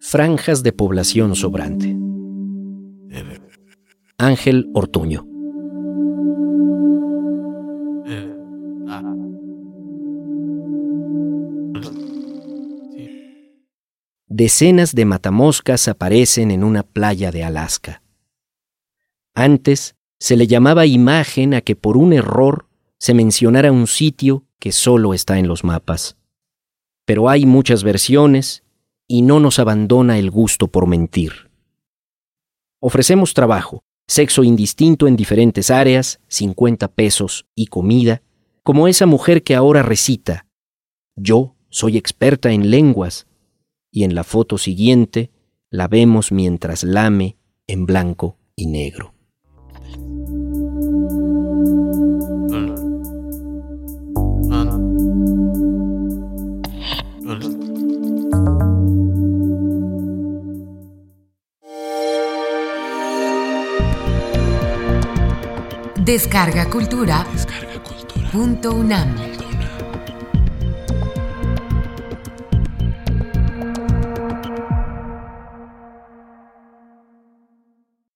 Franjas de población sobrante. Ángel Ortuño. Decenas de matamoscas aparecen en una playa de Alaska. Antes se le llamaba imagen a que por un error se mencionara un sitio que solo está en los mapas. Pero hay muchas versiones y no nos abandona el gusto por mentir. Ofrecemos trabajo, sexo indistinto en diferentes áreas, 50 pesos y comida, como esa mujer que ahora recita. Yo soy experta en lenguas, y en la foto siguiente la vemos mientras lame en blanco y negro. Descarga Cultura. Descarga cultura. Punto UNAM.